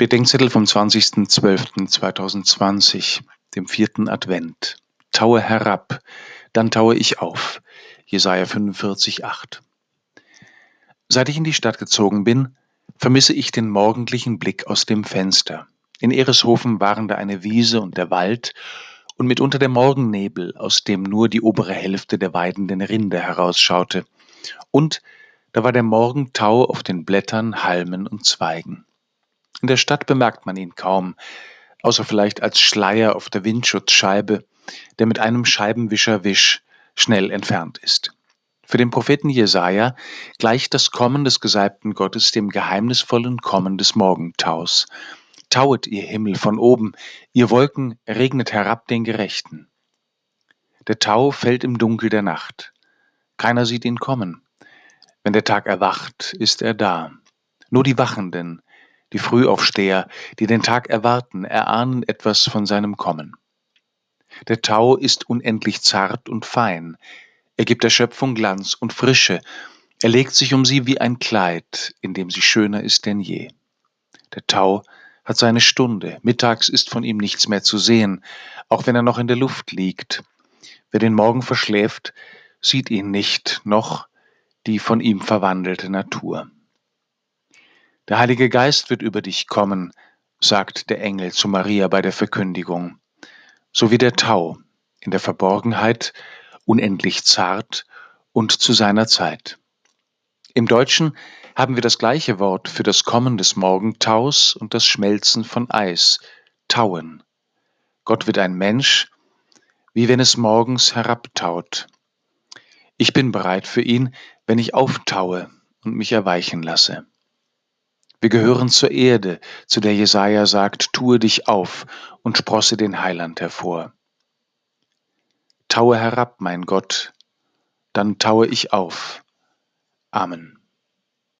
Bedenkzettel vom 20.12.2020, dem vierten Advent. Taue herab, dann taue ich auf. Jesaja 45, 8. Seit ich in die Stadt gezogen bin, vermisse ich den morgendlichen Blick aus dem Fenster. In Ereshofen waren da eine Wiese und der Wald und mitunter der Morgennebel, aus dem nur die obere Hälfte der weidenden Rinde herausschaute. Und da war der Morgentau auf den Blättern, Halmen und Zweigen. In der Stadt bemerkt man ihn kaum, außer vielleicht als Schleier auf der Windschutzscheibe, der mit einem Scheibenwischerwisch schnell entfernt ist. Für den Propheten Jesaja gleicht das Kommen des Gesalbten Gottes dem geheimnisvollen Kommen des Morgentaus. Tauet, ihr Himmel, von oben, ihr Wolken, regnet herab den Gerechten. Der Tau fällt im Dunkel der Nacht. Keiner sieht ihn kommen. Wenn der Tag erwacht, ist er da. Nur die Wachenden, die Frühaufsteher, die den Tag erwarten, erahnen etwas von seinem Kommen. Der Tau ist unendlich zart und fein. Er gibt der Schöpfung Glanz und Frische. Er legt sich um sie wie ein Kleid, in dem sie schöner ist denn je. Der Tau hat seine Stunde. Mittags ist von ihm nichts mehr zu sehen, auch wenn er noch in der Luft liegt. Wer den Morgen verschläft, sieht ihn nicht, noch die von ihm verwandelte Natur. Der Heilige Geist wird über dich kommen, sagt der Engel zu Maria bei der Verkündigung, so wie der Tau in der Verborgenheit, unendlich zart und zu seiner Zeit. Im Deutschen haben wir das gleiche Wort für das Kommen des Morgentaus und das Schmelzen von Eis, tauen. Gott wird ein Mensch, wie wenn es morgens herabtaut. Ich bin bereit für ihn, wenn ich auftaue und mich erweichen lasse. Wir gehören zur Erde, zu der Jesaja sagt, tue dich auf und sprosse den Heiland hervor. Taue herab, mein Gott, dann taue ich auf. Amen.